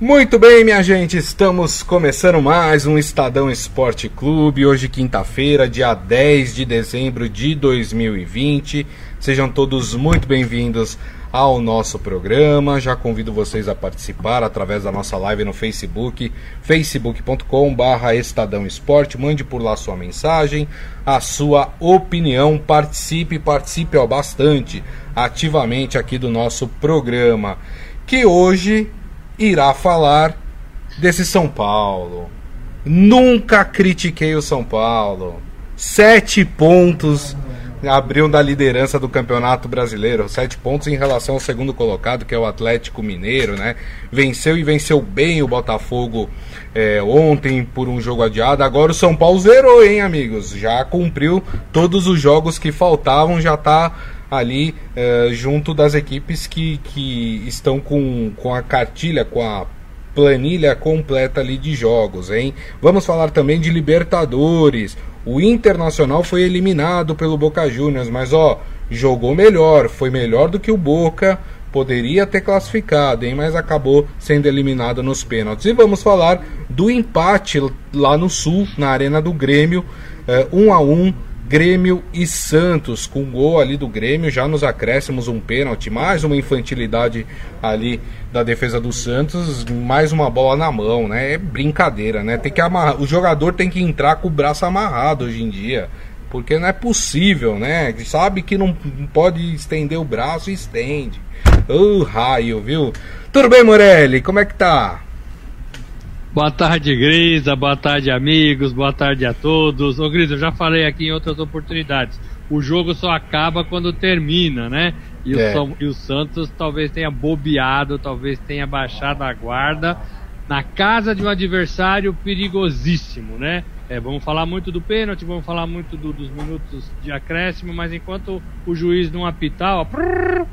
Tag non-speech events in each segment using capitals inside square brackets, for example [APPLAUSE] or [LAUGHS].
Muito bem, minha gente, estamos começando mais um Estadão Esporte Clube. Hoje, quinta-feira, dia 10 de dezembro de 2020. Sejam todos muito bem-vindos ao nosso programa. Já convido vocês a participar através da nossa live no Facebook, facebook.com/barra Estadão Esporte. Mande por lá sua mensagem, a sua opinião. Participe, participe ó, bastante, ativamente aqui do nosso programa. Que hoje irá falar desse São Paulo. Nunca critiquei o São Paulo. Sete pontos abriu da liderança do Campeonato Brasileiro, sete pontos em relação ao segundo colocado, que é o Atlético Mineiro, né? Venceu e venceu bem o Botafogo é, ontem por um jogo adiado. Agora o São Paulo zerou, hein, amigos? Já cumpriu todos os jogos que faltavam, já está ali é, junto das equipes que, que estão com, com a cartilha, com a planilha completa ali de jogos, hein? Vamos falar também de Libertadores. O Internacional foi eliminado pelo Boca Juniors, mas ó, jogou melhor, foi melhor do que o Boca, poderia ter classificado, hein, mas acabou sendo eliminado nos pênaltis. E vamos falar do empate lá no Sul, na Arena do Grêmio, é, 1 a 1 Grêmio e Santos, com gol ali do Grêmio, já nos acréscimos um pênalti, mais uma infantilidade ali da defesa do Santos, mais uma bola na mão, né? É brincadeira, né? Tem que amarrar, o jogador tem que entrar com o braço amarrado hoje em dia, porque não é possível, né? Sabe que não pode estender o braço e estende. Ô oh, raio, viu? Tudo bem, Morelli? Como é que tá? Boa tarde, Grisa. Boa tarde, amigos. Boa tarde a todos. Ô, Grisa, eu já falei aqui em outras oportunidades. O jogo só acaba quando termina, né? E, é. o, São, e o Santos talvez tenha bobeado, talvez tenha baixado a guarda na casa de um adversário perigosíssimo, né? É, vamos falar muito do pênalti, vamos falar muito do, dos minutos de acréscimo, mas enquanto o juiz não apitar, ó, prrr,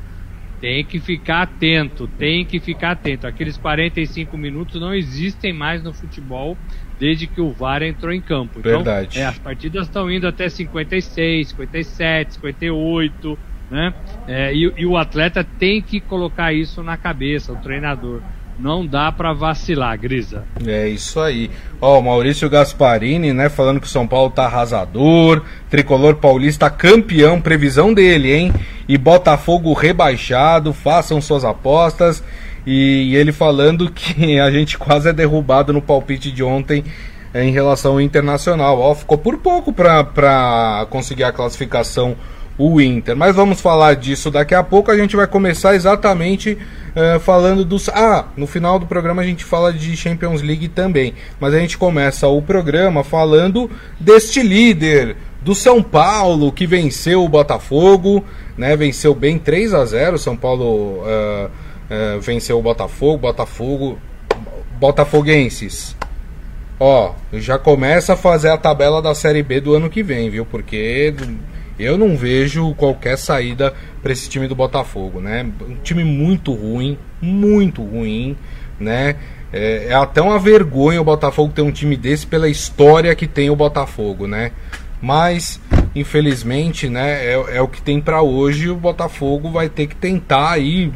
tem que ficar atento, tem que ficar atento. Aqueles 45 minutos não existem mais no futebol desde que o VAR entrou em campo. Então, Verdade. É, as partidas estão indo até 56, 57, 58, né? É, e, e o atleta tem que colocar isso na cabeça, o treinador. Não dá para vacilar, Grisa. É isso aí. Ó, o Maurício Gasparini, né, falando que o São Paulo tá arrasador, Tricolor Paulista campeão, previsão dele, hein? E Botafogo rebaixado, façam suas apostas. E, e ele falando [LAUGHS] que a gente quase é derrubado no palpite de ontem é, em relação ao Internacional. Ó, ficou por pouco para conseguir a classificação o Inter. Mas vamos falar disso daqui a pouco. A gente vai começar exatamente uh, falando dos. Ah, no final do programa a gente fala de Champions League também. Mas a gente começa o programa falando deste líder do São Paulo que venceu o Botafogo, né? Venceu bem 3 a 0 São Paulo uh, uh, venceu o Botafogo. Botafogo. Botafoguenses. Ó, já começa a fazer a tabela da Série B do ano que vem, viu? Porque eu não vejo qualquer saída para esse time do Botafogo, né? Um time muito ruim, muito ruim, né? É, é, até uma vergonha o Botafogo ter um time desse pela história que tem o Botafogo, né? Mas, infelizmente, né, é, é o que tem para hoje. O Botafogo vai ter que tentar aí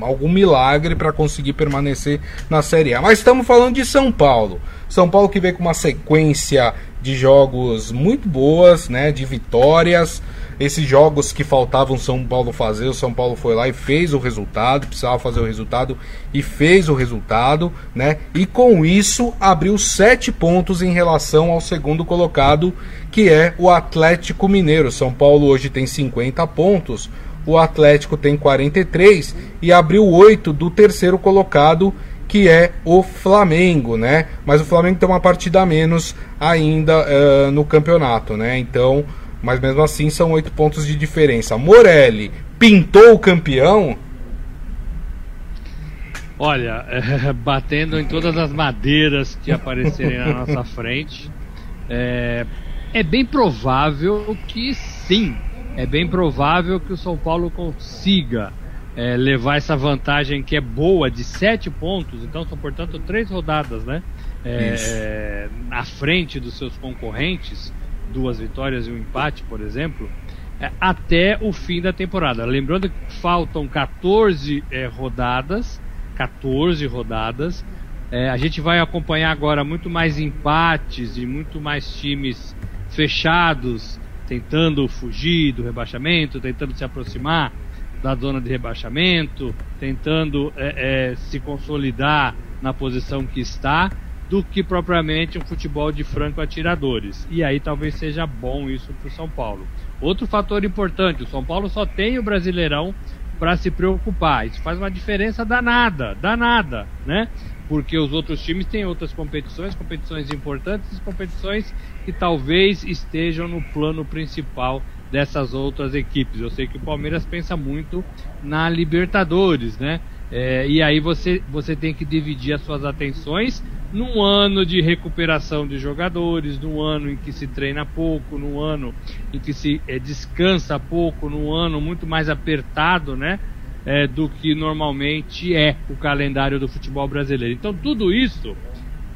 algum milagre para conseguir permanecer na Série A. Mas estamos falando de São Paulo. São Paulo que vem com uma sequência de jogos muito boas, né, de vitórias. Esses jogos que faltavam São Paulo fazer, o São Paulo foi lá e fez o resultado, precisava fazer o resultado e fez o resultado, né? E com isso abriu sete pontos em relação ao segundo colocado, que é o Atlético Mineiro. São Paulo hoje tem 50 pontos, o Atlético tem 43 e abriu oito do terceiro colocado, que é o Flamengo, né? Mas o Flamengo tem uma partida a menos ainda uh, no campeonato, né? Então, mas mesmo assim são oito pontos de diferença. Morelli pintou o campeão? Olha, é, [LAUGHS] batendo em todas as madeiras que aparecerem na nossa frente, é, é bem provável que sim. É bem provável que o São Paulo consiga é, levar essa vantagem que é boa de sete pontos, então são portanto três rodadas, né? É, à frente dos seus concorrentes, duas vitórias e um empate, por exemplo, é, até o fim da temporada. Lembrando que faltam 14 é, rodadas, 14 rodadas É, a gente vai acompanhar agora muito mais empates e muito mais times fechados, tentando fugir do rebaixamento, tentando se aproximar da zona de rebaixamento, tentando é, é, se consolidar na posição que está, do que propriamente um futebol de franco atiradores. E aí talvez seja bom isso para o São Paulo. Outro fator importante: o São Paulo só tem o Brasileirão para se preocupar. Isso faz uma diferença danada, danada, né? Porque os outros times têm outras competições, competições importantes, competições que talvez estejam no plano principal dessas outras equipes. Eu sei que o Palmeiras pensa muito na Libertadores, né? É, e aí você, você tem que dividir as suas atenções num ano de recuperação de jogadores, num ano em que se treina pouco, num ano em que se é, descansa pouco, num ano muito mais apertado, né? É, do que normalmente é o calendário do futebol brasileiro. Então tudo isso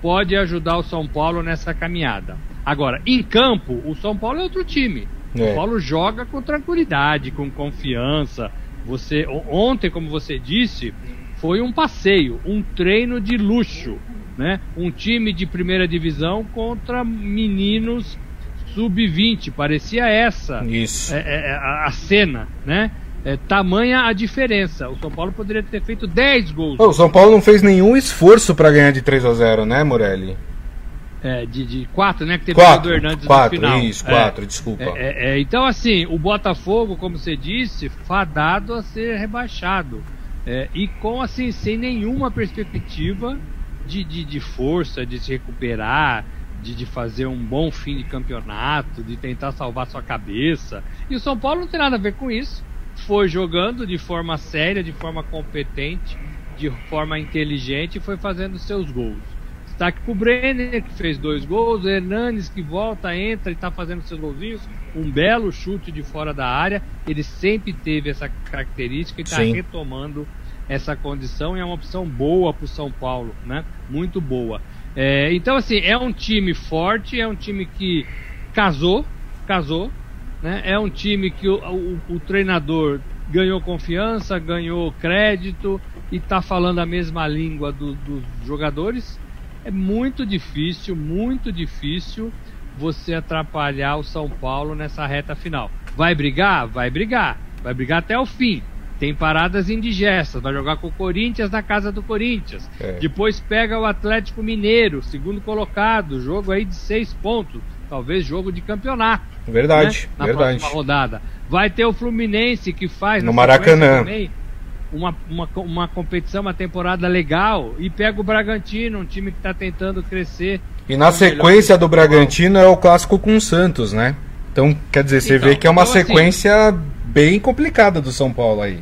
pode ajudar o São Paulo nessa caminhada. Agora, em campo, o São Paulo é outro time. O São é. Paulo joga com tranquilidade, com confiança. Você ontem, como você disse, foi um passeio, um treino de luxo né? Um time de primeira divisão contra meninos sub-20, parecia essa Isso. É, é, é, a, a, cena, né? É, tamanha a diferença. O São Paulo poderia ter feito 10 gols. o São Paulo não fez nenhum esforço para ganhar de 3 a 0 né, Morelli? É, de, de quatro, né? Que teve quatro, o Hernandes quatro, no final. Isso, quatro, é, desculpa. É, é, então, assim, o Botafogo, como você disse, fadado a ser rebaixado. É, e com, assim, sem nenhuma perspectiva de, de, de força, de se recuperar, de, de, fazer um bom fim de campeonato, de tentar salvar sua cabeça. E o São Paulo não tem nada a ver com isso. Foi jogando de forma séria, de forma competente, de forma inteligente e foi fazendo seus gols. Destaque pro Brenner, que fez dois gols, o Hernanes que volta, entra e está fazendo seus golzinhos, um belo chute de fora da área. Ele sempre teve essa característica e está retomando essa condição e é uma opção boa para o São Paulo, né? Muito boa. É, então, assim, é um time forte, é um time que casou, casou, né? É um time que o, o, o treinador ganhou confiança, ganhou crédito e está falando a mesma língua do, dos jogadores. É muito difícil, muito difícil você atrapalhar o São Paulo nessa reta final. Vai brigar? Vai brigar. Vai brigar até o fim tem paradas indigestas, vai jogar com o Corinthians na casa do Corinthians. É. Depois pega o Atlético Mineiro, segundo colocado, jogo aí de seis pontos, talvez jogo de campeonato. Verdade, né? Na verdade. próxima rodada. Vai ter o Fluminense que faz no Maracanã também, uma, uma, uma competição, uma temporada legal e pega o Bragantino, um time que está tentando crescer. E na sequência do Bragantino é o clássico com o Santos, né? Então, quer dizer, você então, vê que é uma então, assim, sequência assim, bem complicada do São Paulo aí.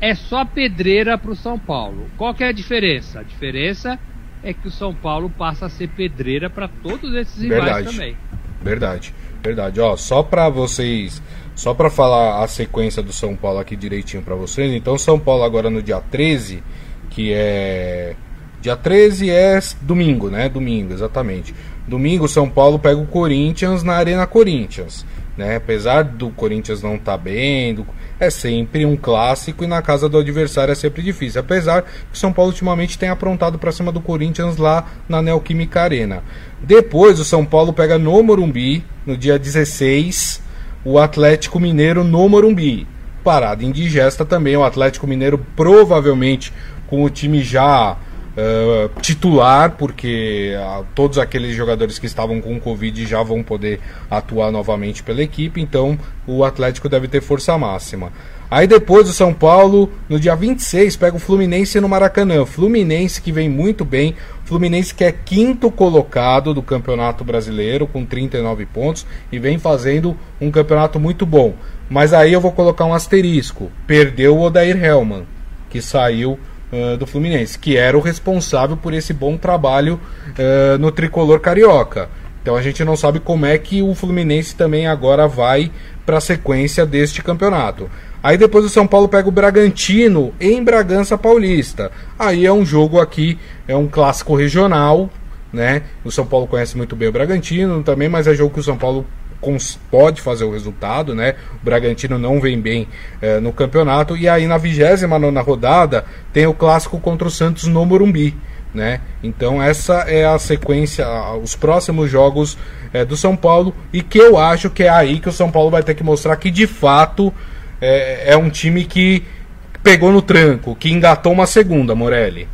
É só pedreira para o São Paulo. Qual que é a diferença? A diferença é que o São Paulo passa a ser pedreira para todos esses rivais verdade, também. Verdade, verdade. Ó, só para vocês, só para falar a sequência do São Paulo aqui direitinho para vocês. Então, São Paulo agora no dia 13, que é dia 13 é domingo, né? Domingo, exatamente. Domingo São Paulo pega o Corinthians na Arena Corinthians. Né? Apesar do Corinthians não estar tá bem, do... é sempre um clássico e na casa do adversário é sempre difícil. Apesar que São Paulo ultimamente tem aprontado para cima do Corinthians lá na Neoquímica Arena. Depois o São Paulo pega no Morumbi, no dia 16, o Atlético Mineiro no Morumbi. Parada indigesta também, o Atlético Mineiro provavelmente com o time já Uh, titular, porque uh, todos aqueles jogadores que estavam com Covid já vão poder atuar novamente pela equipe, então o Atlético deve ter força máxima. Aí depois o São Paulo, no dia 26, pega o Fluminense no Maracanã. Fluminense que vem muito bem. Fluminense que é quinto colocado do Campeonato Brasileiro com 39 pontos e vem fazendo um campeonato muito bom. Mas aí eu vou colocar um asterisco. Perdeu o Odair Helman, que saiu uh, do Fluminense, que era o responsável por esse bom trabalho uh, no tricolor carioca. Então a gente não sabe como é que o Fluminense também agora vai para a sequência deste campeonato. Aí depois o São Paulo pega o Bragantino em Bragança Paulista. Aí é um jogo aqui, é um clássico regional, né? O São Paulo conhece muito bem o Bragantino também, mas é jogo que o São Paulo pode fazer o resultado, né? O Bragantino não vem bem é, no campeonato. E aí na 29 rodada tem o clássico contra o Santos no Morumbi. né? Então essa é a sequência, os próximos jogos é, do São Paulo e que eu acho que é aí que o São Paulo vai ter que mostrar que de fato é, é um time que pegou no tranco, que engatou uma segunda, Morelli.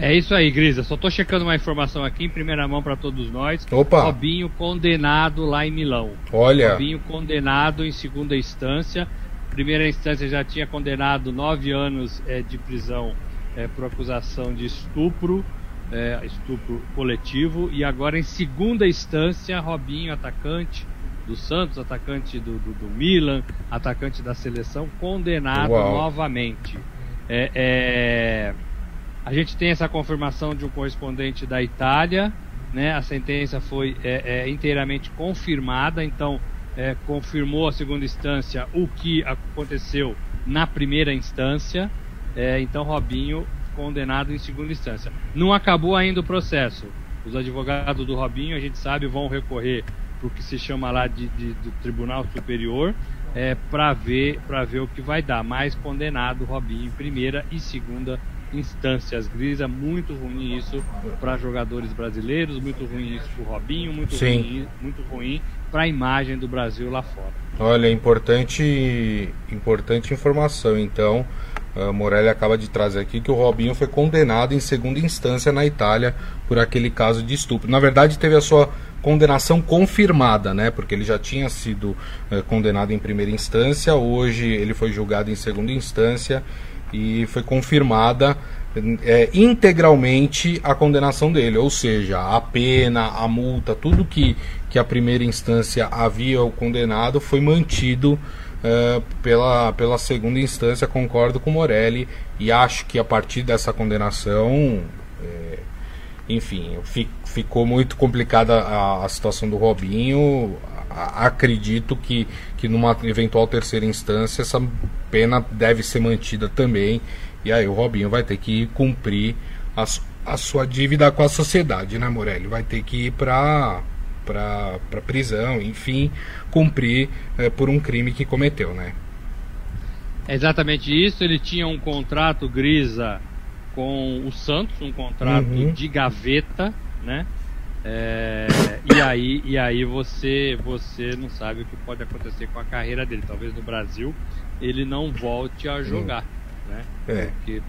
É isso aí, Grisa. Só tô checando uma informação aqui em primeira mão para todos nós. Opa. Robinho condenado lá em Milão. Olha. Robinho condenado em segunda instância. Primeira instância já tinha condenado nove anos é, de prisão é, por acusação de estupro, é, estupro coletivo. E agora em segunda instância, Robinho, atacante do Santos, atacante do, do, do Milan, atacante da seleção, condenado Uau. novamente. é, é a gente tem essa confirmação de um correspondente da Itália, né? A sentença foi é, é, inteiramente confirmada, então é, confirmou a segunda instância o que aconteceu na primeira instância. É, então Robinho condenado em segunda instância. Não acabou ainda o processo. Os advogados do Robinho, a gente sabe, vão recorrer para o que se chama lá de, de Tribunal Superior é, para ver para ver o que vai dar. Mais condenado Robinho em primeira e segunda instâncias. Grisa, muito ruim isso para jogadores brasileiros, muito ruim isso para o Robinho, muito Sim. ruim, muito ruim para a imagem do Brasil lá fora. Olha, importante, importante informação. Então, a Morelli acaba de trazer aqui que o Robinho foi condenado em segunda instância na Itália por aquele caso de estupro. Na verdade, teve a sua condenação confirmada, né? Porque ele já tinha sido é, condenado em primeira instância, hoje ele foi julgado em segunda instância e foi confirmada é, integralmente a condenação dele, ou seja, a pena, a multa, tudo que, que a primeira instância havia o condenado foi mantido é, pela, pela segunda instância. Concordo com Morelli e acho que a partir dessa condenação, é, enfim, ficou muito complicada a, a situação do Robinho acredito que, que numa eventual terceira instância essa pena deve ser mantida também. E aí o Robinho vai ter que cumprir a, a sua dívida com a sociedade, né, Morelli? Vai ter que ir para para prisão, enfim, cumprir é, por um crime que cometeu, né? É exatamente isso. Ele tinha um contrato grisa com o Santos, um contrato uhum. de gaveta, né? É, e aí, e aí você, você não sabe o que pode acontecer com a carreira dele. Talvez no Brasil ele não volte a jogar, né? É. Porque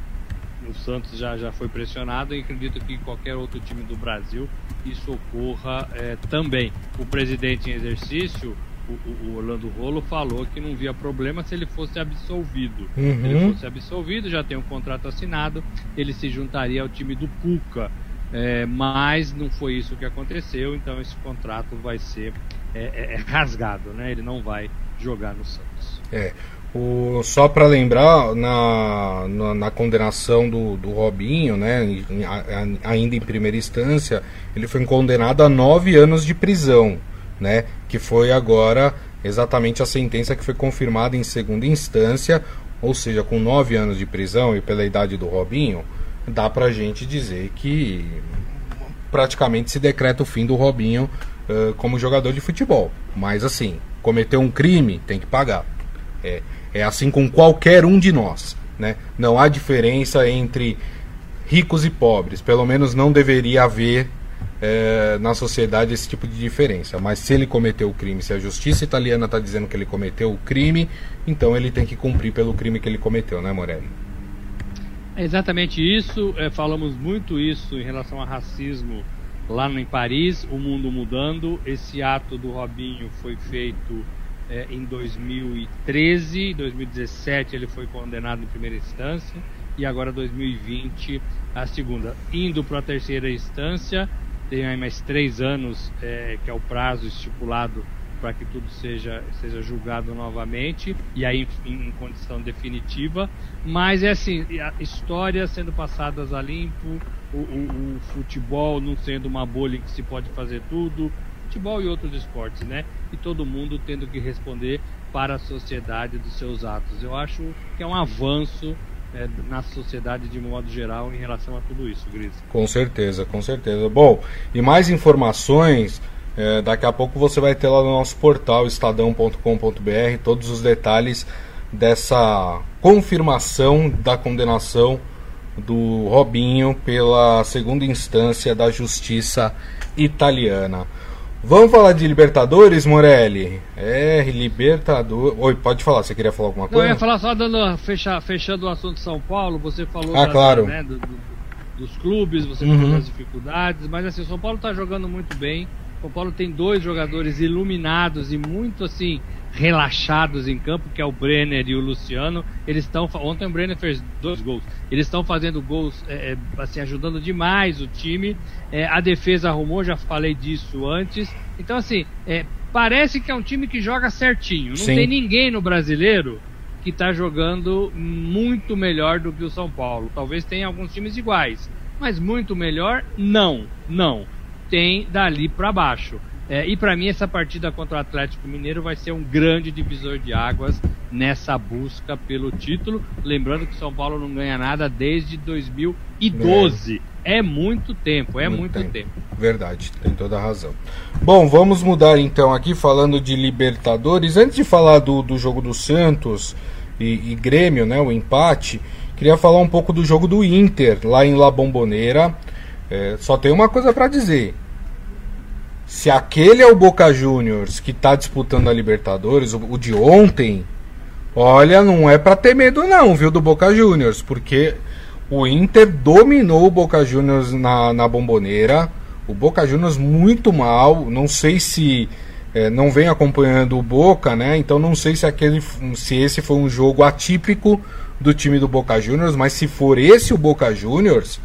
o Santos já, já foi pressionado e acredito que em qualquer outro time do Brasil isso ocorra é, também. O presidente em exercício, o, o, Orlando Rolo, falou que não via problema se ele fosse absolvido. Uhum. Se ele fosse absolvido, já tem um contrato assinado, ele se juntaria ao time do Cuca. É, mas não foi isso que aconteceu, então esse contrato vai ser é, é, é rasgado, né? Ele não vai jogar no Santos. É. O, só para lembrar, na, na, na, condenação do, do Robinho, né, em, ainda em primeira instância, ele foi condenado a nove anos de prisão, né, que foi agora exatamente a sentença que foi confirmada em segunda instância, ou seja, com nove anos de prisão e pela idade do Robinho, dá pra gente dizer que praticamente se decreta o fim do Robinho uh, como jogador de futebol. Mas assim, cometeu um crime, tem que pagar. É, é assim com qualquer um de nós. Né? Não há diferença entre ricos e pobres. Pelo menos não deveria haver é, na sociedade esse tipo de diferença. Mas se ele cometeu o crime, se a justiça italiana está dizendo que ele cometeu o crime, então ele tem que cumprir pelo crime que ele cometeu, né, Morelli? É exatamente isso. É, falamos muito isso em relação a racismo lá em Paris, o mundo mudando. Esse ato do Robinho foi feito é, em 2013, 2017 ele foi condenado em primeira instância e agora 2020 a segunda. Indo para a terceira instância, tem aí mais três anos é, que é o prazo estipulado para que tudo seja, seja julgado novamente e aí em, em, condição definitiva. Mas é assim, histórias sendo passadas a limpo, o, o, o, futebol não sendo uma bolha em que se pode fazer tudo, futebol e outros esportes, né? E todo mundo tendo que responder para a sociedade dos seus atos. Eu acho que é um avanço é, na sociedade de modo geral em relação a tudo isso, Gris. Com certeza, com certeza. Bom, e mais informações é, daqui a pouco você vai ter lá no nosso portal estadão.com.br todos os detalhes dessa confirmação da condenação do Robinho pela segunda instância da justiça italiana. Vamos falar de Libertadores, Morelli? É, Libertadores. Oi, pode falar, você queria falar alguma coisa? Não, eu ia falar só dando, fecha, fechando o assunto de São Paulo, você falou ah, claro. né, do, do, dos clubes, você uhum. falou das dificuldades, mas assim, o São Paulo está jogando muito bem. São Paulo tem dois jogadores iluminados e muito assim relaxados em campo, que é o Brenner e o Luciano. Eles estão ontem o Brenner fez dois gols. Eles estão fazendo gols, é, é, assim ajudando demais o time. É, a defesa arrumou, já falei disso antes. Então assim, é, parece que é um time que joga certinho. Não Sim. tem ninguém no brasileiro que está jogando muito melhor do que o São Paulo. Talvez tenha alguns times iguais, mas muito melhor não, não. Tem dali para baixo. É, e para mim essa partida contra o Atlético Mineiro vai ser um grande divisor de águas nessa busca pelo título. Lembrando que São Paulo não ganha nada desde 2012. É, é muito tempo, é muito, muito tempo. tempo. Verdade, tem toda a razão. Bom, vamos mudar então aqui falando de Libertadores. Antes de falar do, do jogo do Santos e, e Grêmio, né, o empate, queria falar um pouco do jogo do Inter lá em La Bombonera. É, só tem uma coisa para dizer se aquele é o Boca Juniors que está disputando a Libertadores, o, o, de ontem, olha, não é para ter medo não, viu, do Boca Juniors, porque o Inter dominou o Boca Juniors na, na bomboneira, o Boca Juniors muito mal, não sei se é, não vem acompanhando o Boca, né? Então não sei se aquele, se esse foi um jogo atípico do time do Boca Juniors, mas se for esse o Boca Juniors,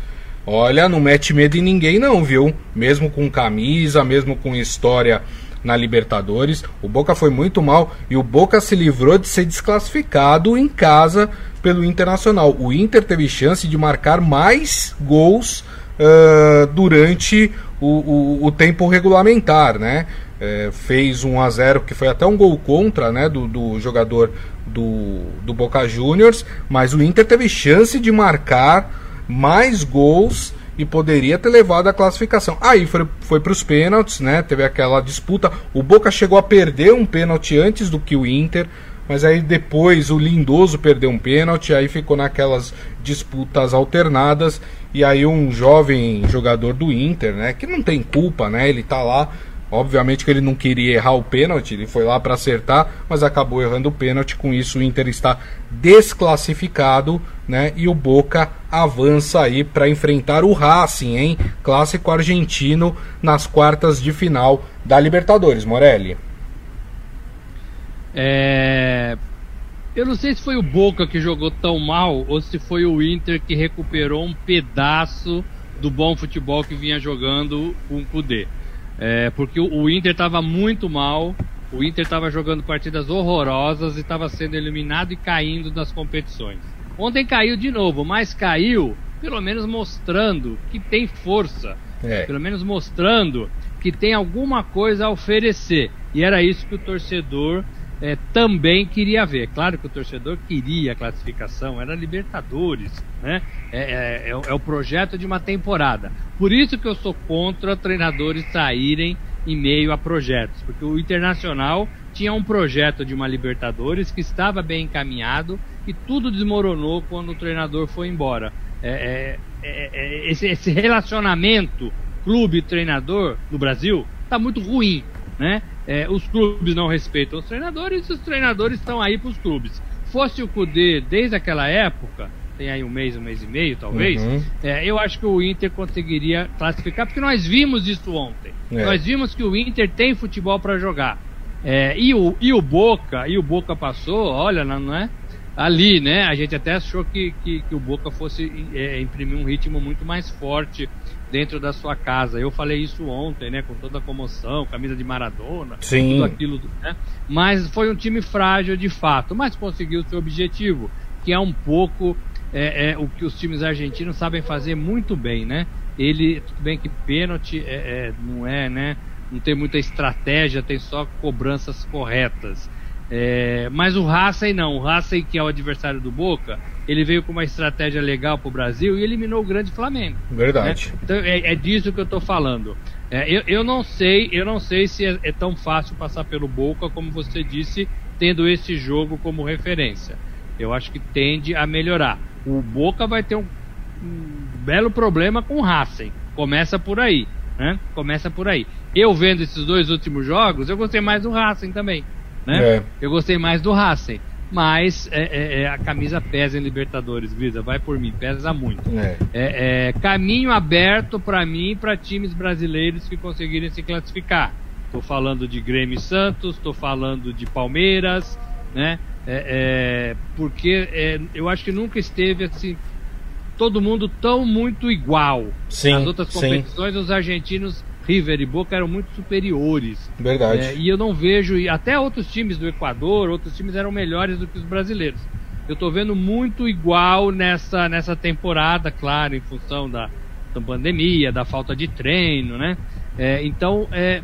Olha, não mete medo em ninguém não, viu? Mesmo com camisa, mesmo com história na Libertadores, o Boca foi muito mal e o Boca se livrou de ser desclassificado em casa pelo Internacional. O Inter teve chance de marcar mais gols uh, durante o, o, o, tempo regulamentar, né? É, fez 1 a 0 que foi até um gol contra né, do, do jogador do, do Boca Juniors, mas o Inter teve chance de marcar mais gols e poderia ter levado a classificação. Aí foi, foi para os pênaltis, né? Teve aquela disputa. O Boca chegou a perder um pênalti antes do que o Inter, mas aí depois o Lindoso perdeu um pênalti, aí ficou naquelas disputas alternadas. E aí um jovem jogador do Inter, né? Que não tem culpa, né? Ele tá lá Obviamente que ele não queria errar o pênalti, ele foi lá para acertar, mas acabou errando o pênalti. Com isso, o Inter está desclassificado, né? E o Boca avança aí para enfrentar o Racing, hein? Clássico argentino nas quartas de final da Libertadores, Morelli. É... Eu não sei se foi o Boca que jogou tão mal ou se foi o Inter que recuperou um pedaço do bom futebol que vinha jogando com o Kudê. É, porque o, Inter estava muito mal, o Inter estava jogando partidas horrorosas e estava sendo eliminado e caindo nas competições. Ontem caiu de novo, mas caiu pelo menos mostrando que tem força, é. pelo menos mostrando que tem alguma coisa a oferecer. E era isso que o torcedor é, também queria ver. Claro que o torcedor queria a classificação, era Libertadores, né? É, é, é, é, o projeto de uma temporada. Por isso que eu sou contra treinadores saírem em meio a projetos, porque o Internacional tinha um projeto de uma Libertadores que estava bem encaminhado e tudo desmoronou quando o treinador foi embora. É, é, é, esse, esse relacionamento clube-treinador no Brasil está muito ruim, né? é, os clubes não respeitam os treinadores e os treinadores estão aí para os clubes. Fosse o Cudê desde aquela época, tem aí um mês, um mês e meio talvez, uhum. é, eu acho que o Inter conseguiria classificar, porque nós vimos isso ontem. É. Nós vimos que o Inter tem futebol para jogar. É, e, o, e o Boca, e o Boca passou, olha, não é? Ali, né? A gente até achou que, que, que o Boca fosse é, imprimir um ritmo muito mais forte dentro da sua casa. Eu falei isso ontem, né? Com toda a comoção, camisa de Maradona, Sim. tudo aquilo, né? Mas foi um time frágil de fato, mas conseguiu seu objetivo, que é um pouco é, é, o que os times argentinos sabem fazer muito bem, né? Ele, tudo bem que pênalti é, é não é, né? Não tem muita estratégia, tem só cobranças corretas. É, mas o Racing não, o Racing que é o adversário do Boca, ele veio com uma estratégia legal para o Brasil e eliminou o grande Flamengo. Verdade. Né? Então é, é, disso que eu estou falando. É, eu, eu não sei, eu não sei se é, é, tão fácil passar pelo Boca como você disse, tendo esse jogo como referência. Eu acho que tende a melhorar. O Boca vai ter um um belo problema com o Racing. Começa por aí, né? Começa por aí. Eu vendo esses dois últimos jogos, eu gostei mais do Racing também, né? É. Eu gostei mais do Racing. Mas é, é, é a camisa pesa em Libertadores, Grisa, vai por mim, pesa muito. É. É, caminho aberto para mim e para times brasileiros que conseguirem se classificar. Estou falando de Grêmio Santos, estou falando de Palmeiras, né? Porque eu acho que nunca esteve assim todo mundo tão muito igual. Sim, Nas outras competições, sim. os argentinos River e Boca eram muito superiores. Verdade. É, e eu não vejo, e até outros times do Equador, outros times eram melhores do que os brasileiros. Eu estou vendo muito igual nessa, nessa temporada, claro, em função da, da pandemia, da falta de treino, né? É, então, é,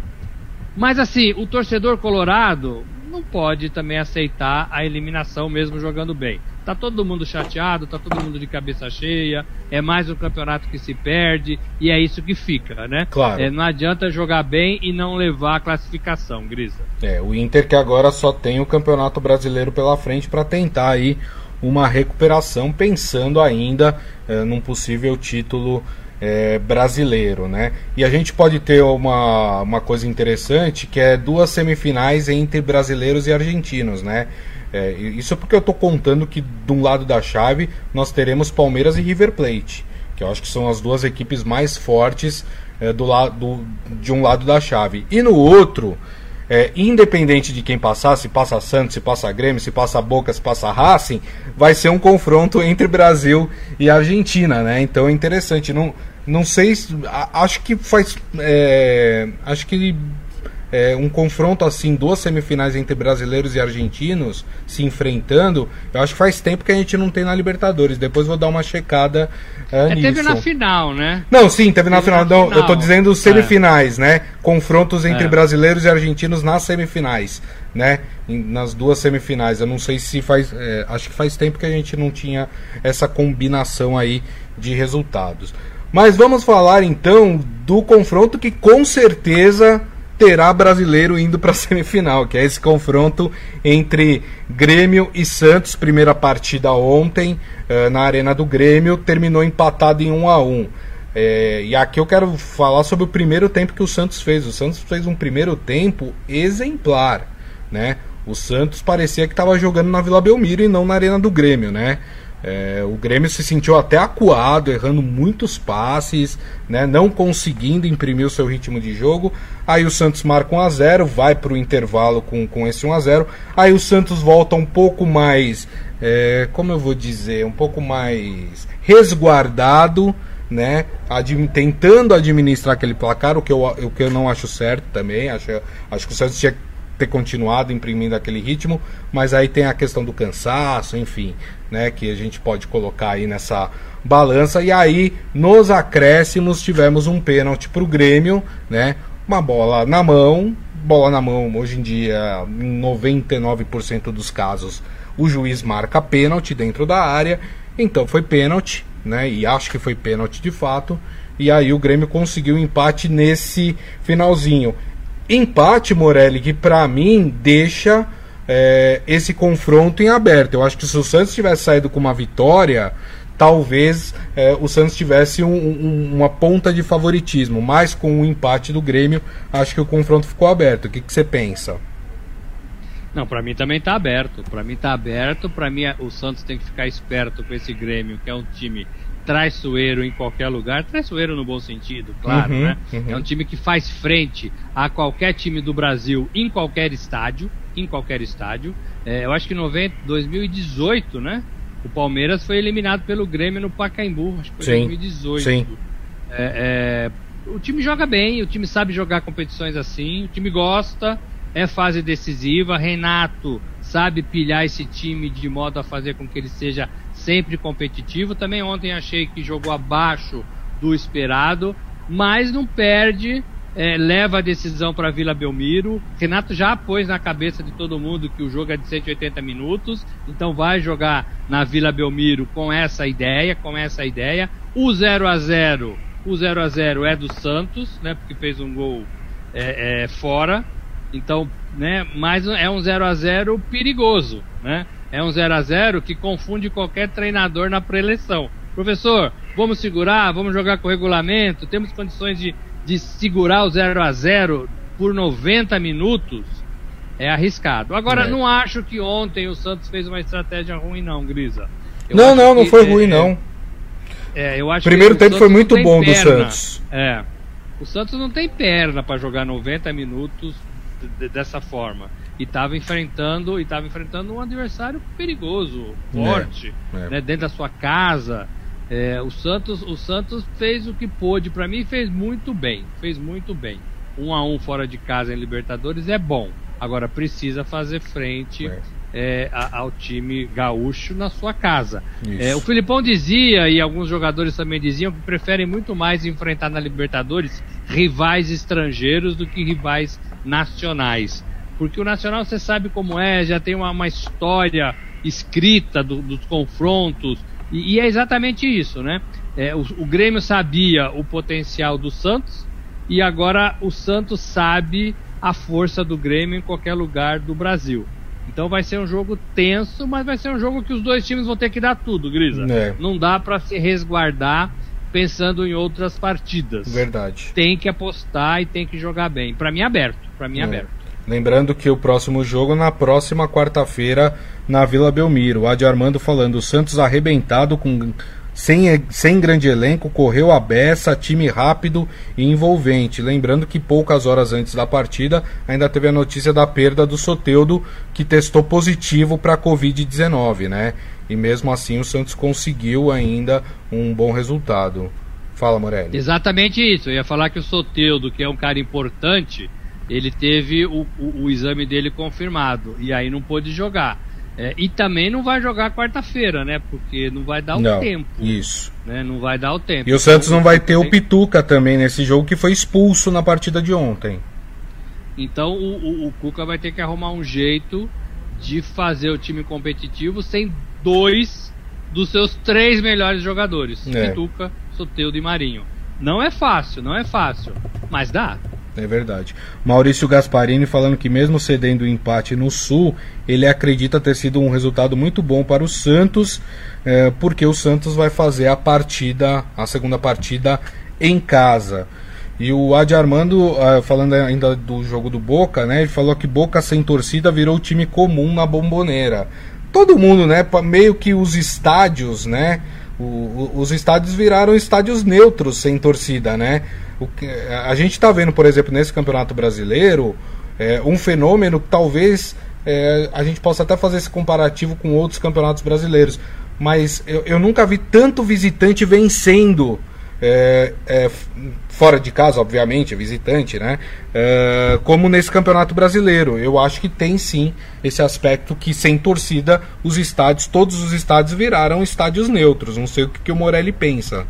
mas assim, o torcedor colorado não pode também aceitar a eliminação mesmo jogando bem. Tá todo mundo chateado, tá todo mundo de cabeça cheia, é mais um campeonato que se perde e é isso que fica, né? Claro. É, não adianta jogar bem e não levar a classificação, Grisa. É, o Inter que agora só tem o Campeonato Brasileiro pela frente para tentar aí uma recuperação, pensando ainda é, num possível título é, brasileiro, né? E a gente pode ter uma, uma coisa interessante que é duas semifinais entre brasileiros e argentinos, né? É, isso é porque eu estou contando que de um lado da chave nós teremos Palmeiras e River Plate, que eu acho que são as duas equipes mais fortes é, do lado de um lado da chave. E no outro, é, independente de quem passar, se passa Santos, se passa Grêmio, se passa Boca, se passa Racing, vai ser um confronto entre Brasil e Argentina, né? Então é interessante. Não, não sei, acho que faz. É, acho que é, um confronto assim, duas semifinais entre brasileiros e argentinos se enfrentando, eu acho que faz tempo que a gente não tem na Libertadores. Depois vou dar uma checada é, é, nisso. Teve na final, né? Não, sim, teve, teve na, final. na final. eu tô dizendo semifinais, é. né? Confrontos entre é. brasileiros e argentinos nas semifinais, né? nas duas semifinais. Eu não sei se faz. É, acho que faz tempo que a gente não tinha essa combinação aí de resultados. Mas vamos falar então do confronto que com certeza terá brasileiro indo para a [LAUGHS] semifinal, que é esse confronto entre Grêmio e Santos. Primeira partida ontem uh, na Arena do Grêmio, terminou empatado em 1 a 1 é, e aqui eu quero falar sobre o primeiro tempo que o Santos fez. O Santos fez um primeiro tempo exemplar, né? O Santos parecia que estava jogando na Vila Belmiro e não na Arena do Grêmio, né? É, o Grêmio se sentiu até acuado, errando muitos passes, né, não conseguindo imprimir o seu ritmo de jogo. Aí o Santos marca 1 a 0 vai para o intervalo com, com esse 1 a 0 Aí o Santos volta um pouco mais, é, como eu vou dizer, um pouco mais resguardado, né, ad, tentando administrar aquele placar, o que, eu, o que eu não acho certo também. Acho, acho que o Santos tinha ter continuado imprimindo aquele ritmo, mas aí tem a questão do cansaço, enfim, né, que a gente pode colocar aí nessa balança. E aí, nos acréscimos, tivemos um pênalti para o Grêmio, né, uma bola na mão, bola na mão, hoje em dia, em 99% dos casos, o juiz marca pênalti dentro da área, então foi pênalti, né, e acho que foi pênalti de fato. E aí o Grêmio conseguiu empate nesse finalzinho. Empate, Morelli, que para mim deixa é, esse confronto em aberto. Eu acho que se o Santos tivesse saído com uma vitória, talvez é, o Santos tivesse um, um, uma ponta de favoritismo, mas com o empate do Grêmio, acho que o confronto ficou aberto. O que, que você pensa? Não, para mim também está aberto. Para mim está aberto. Para mim o Santos tem que ficar esperto com esse Grêmio, que é um time traiçoeiro em qualquer lugar, traiçoeiro no bom sentido, claro, uhum, né? Uhum. É um time que faz frente a qualquer time do Brasil em qualquer estádio, em qualquer estádio. É, eu acho que em 2018, né? O Palmeiras foi eliminado pelo Grêmio no Pacaembu, acho que foi sim, 2018. Sim. É, é, o time joga bem, o time sabe jogar competições assim, o time gosta, é fase decisiva. Renato sabe pilhar esse time de modo a fazer com que ele seja sempre competitivo. Também ontem achei que jogou abaixo do esperado, mas não perde, é, leva a decisão para Vila Belmiro. Renato já pôs na cabeça de todo mundo que o jogo é de 180 minutos, então vai jogar na Vila Belmiro com essa ideia, com essa ideia. O 0 a 0 o 0 a 0 é do Santos, né, porque fez um gol é, é, fora. Então, né, mas é um 0 a 0 perigoso, né? É um 0 a 0 que confunde qualquer treinador na preleção. professor, vamos segurar, vamos jogar com o regulamento, temos condições de, de segurar o 0 a 0 por 90 minutos, é arriscado. Agora, é. não acho que ontem o Santos fez uma estratégia ruim, não, Grisa. Eu não, não, não foi é, ruim, não. É, eu acho Primeiro tempo foi muito bom perna. do Santos. É. O Santos não tem perna para jogar 90 minutos dessa forma. E estava enfrentando e estava enfrentando um adversário perigoso, forte, é, é. Né, dentro da sua casa. É, o Santos o Santos fez o que pôde para mim fez muito bem, fez muito bem. Um a um fora de casa em Libertadores é bom. Agora precisa fazer frente é. É, ao time gaúcho na sua casa. É, o Filipão dizia, e alguns jogadores também diziam, que preferem muito mais enfrentar na Libertadores rivais estrangeiros do que rivais nacionais. Porque o Nacional você sabe como é, já tem uma, uma história escrita do, dos confrontos, e, e, é exatamente isso, né? É, o, o Grêmio sabia o potencial do Santos, e agora o Santos sabe a força do Grêmio em qualquer lugar do Brasil. Então vai ser um jogo tenso, mas vai ser um jogo que os dois times vão ter que dar tudo, Grisa. É. Não dá para se resguardar pensando em outras partidas. Verdade. Tem que apostar e tem que jogar bem. Para mim aberto, para mim é. aberto. Lembrando que o próximo jogo na próxima quarta-feira na Vila Belmiro. Adi Armando falando, o Santos arrebentado com sem, sem grande elenco, correu a beça, time rápido e envolvente. Lembrando que poucas horas antes da partida ainda teve a notícia da perda do Soteudo, que testou positivo para a Covid-19, né? E mesmo assim o Santos conseguiu ainda um bom resultado. Fala, Morelli. Exatamente isso. Eu ia falar que o Soteudo, que é um cara importante, ele teve o, o, o exame dele confirmado e aí não pôde jogar. É, e também não vai jogar quarta-feira, né? Porque não vai dar o não, tempo. Isso. Né? Não vai dar o tempo. E o Santos não vai ter o Pituca também nesse jogo que foi expulso na partida de ontem. Então o, o, o Cuca vai ter que arrumar um jeito de fazer o time competitivo sem dois dos seus três melhores jogadores: é. Pituca, Soteudo e Marinho. Não é fácil, não é fácil, mas dá. É verdade. Maurício Gasparini falando que mesmo cedendo o empate no Sul, ele acredita ter sido um resultado muito bom para o Santos, é, porque o Santos vai fazer a partida, a segunda partida em casa. E o Adi Armando, uh, falando ainda do jogo do Boca, né? Ele falou que Boca sem torcida virou time comum na bomboneira. Todo mundo, né? Meio que os estádios, né? O, os estádios viraram estádios neutros sem torcida, né? O a gente está vendo, por exemplo, nesse campeonato brasileiro, é, um fenômeno que talvez é, a gente possa até fazer esse comparativo com outros campeonatos brasileiros, mas eu, eu nunca vi tanto visitante vencendo. É, é, fora de casa, obviamente, é visitante, né? É, como nesse campeonato brasileiro. Eu acho que tem sim esse aspecto que sem torcida os estádios, todos os estádios viraram estádios neutros. Não sei o que, que o Morelli pensa.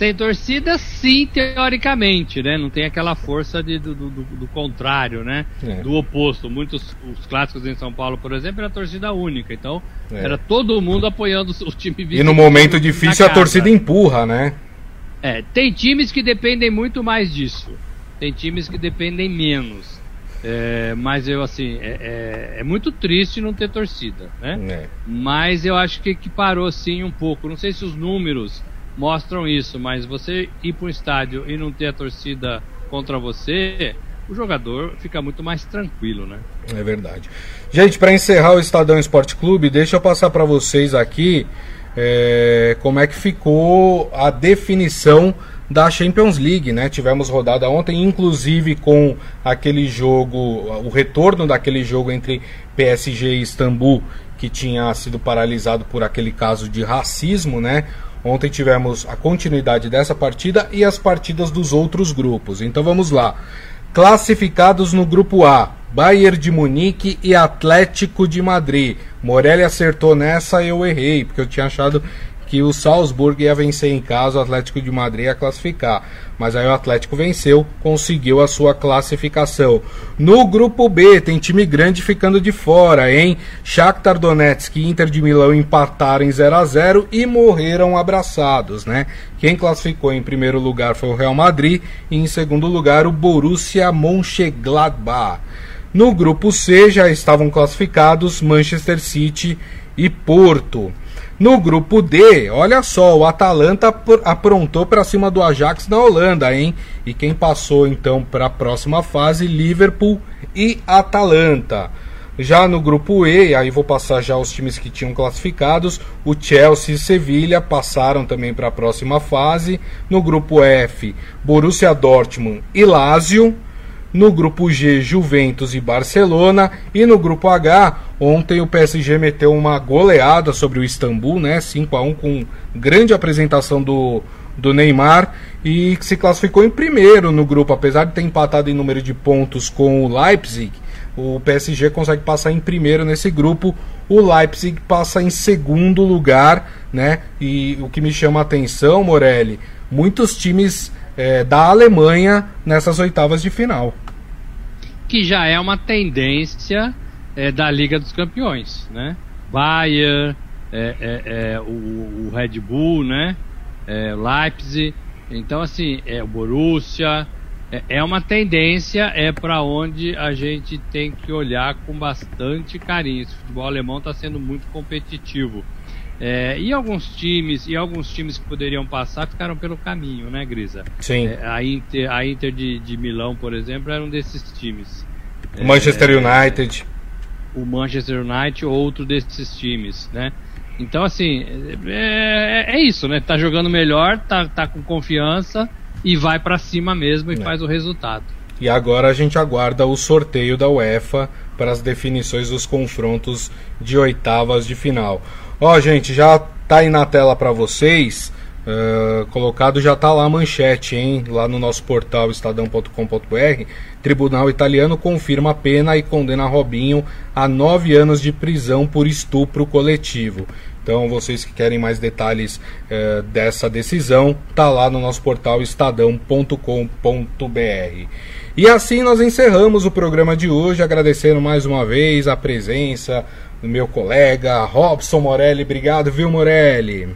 Sem torcida, sim, teoricamente, né? Não tem aquela força de, do, do, do contrário, né? É. Do oposto. Muitos os clássicos em São Paulo, por exemplo, era torcida única. Então, é. era todo mundo apoiando o time E no momento difícil a torcida empurra, né? É, tem times que dependem muito mais disso. Tem times que dependem menos. É, mas eu assim é, é, é, muito triste não ter torcida, né? É. Mas eu acho que, que parou sim um pouco. Não sei se os números mostram isso, mas você ir para um estádio e não ter a torcida contra você, o jogador fica muito mais tranquilo, né? É verdade. Gente, para encerrar o Estadão Esporte Clube, deixa eu passar para vocês aqui é, como é que ficou a definição da Champions League, né? Tivemos rodada ontem, inclusive com aquele jogo, o retorno daquele jogo entre PSG e Istambul, que tinha sido paralisado por aquele caso de racismo, né? Ontem tivemos a continuidade dessa partida e as partidas dos outros grupos. Então vamos lá. Classificados no grupo A: Bayern de Munique e Atlético de Madrid. Morelli acertou nessa, eu errei, porque eu tinha achado que o Salzburg ia vencer em casa, o Atlético de Madrid ia classificar. Mas aí o Atlético venceu, conseguiu a sua classificação. No grupo B, tem time grande ficando de fora, hein? Shakhtar Donetsk e Inter de Milão empataram em 0 a 0 e morreram abraçados, né? Quem classificou em primeiro lugar foi o Real Madrid e em segundo lugar o Borussia Mönchengladbach. No grupo C já estavam classificados Manchester City e Porto. No grupo D, olha só, o Atalanta aprontou para cima do Ajax na Holanda, hein? E quem passou então para a próxima fase, Liverpool e Atalanta. Já no grupo E, aí vou passar já os times que tinham classificados, o Chelsea e Sevilha passaram também para a próxima fase. No grupo F, Borussia Dortmund e Lazio. No grupo G, Juventus e Barcelona. E no grupo H, ontem o PSG meteu uma goleada sobre o Istambul, né? 5 a 1 com grande apresentação do, do Neymar e se classificou em primeiro no grupo, apesar de ter empatado em número de pontos com o Leipzig. O PSG consegue passar em primeiro nesse grupo, o Leipzig passa em segundo lugar, né? E o que me chama a atenção, Morelli, muitos times é, da Alemanha nessas oitavas de final. Que já é uma tendência é, da Liga dos Campeões, né? Bayern, é, é, é o, o, Red Bull, né? É, Leipzig, então assim, é o Borussia, é uma tendência, é para onde a gente tem que olhar com bastante carinho. Esse futebol alemão está sendo muito competitivo. É, e alguns times, e alguns times que poderiam passar ficaram pelo caminho, né, Grisa? Sim. É, a Inter, a Inter de, de Milão, por exemplo, era um desses times. O Manchester é, United. O Manchester United, outro desses times, né? Então, assim, é, é, é isso, né? Tá jogando melhor, tá, tá com confiança e vai para cima mesmo e é. faz o resultado. E agora a gente aguarda o sorteio da UEFA para as definições dos confrontos de oitavas de final. Ó, gente, já tá aí na tela para vocês. Uh, colocado já tá lá a manchete, hein? Lá no nosso portal estadão.com.br. Tribunal italiano confirma a pena e condena Robinho a nove anos de prisão por estupro coletivo. Então, vocês que querem mais detalhes uh, dessa decisão, tá lá no nosso portal estadão.com.br. E assim nós encerramos o programa de hoje, agradecendo mais uma vez a presença, do meu colega Robson Morelli. Obrigado, viu, Morelli?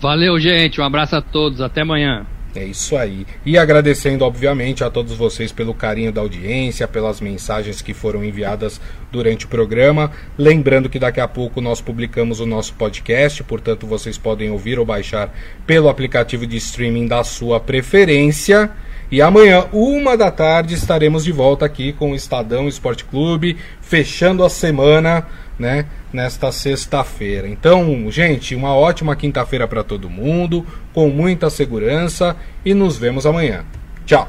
Valeu, gente. Um abraço a todos. Até amanhã. É isso aí. E agradecendo, obviamente, a todos vocês pelo carinho da audiência, pelas mensagens que foram enviadas durante o programa. Lembrando que daqui a pouco nós publicamos o nosso podcast, portanto, vocês podem ouvir ou baixar pelo aplicativo de streaming da sua preferência. E amanhã, uma da tarde, estaremos de volta aqui com o Estadão Esporte Clube, fechando a semana né, nesta sexta-feira. Então, gente, uma ótima quinta-feira para todo mundo, com muita segurança e nos vemos amanhã. Tchau.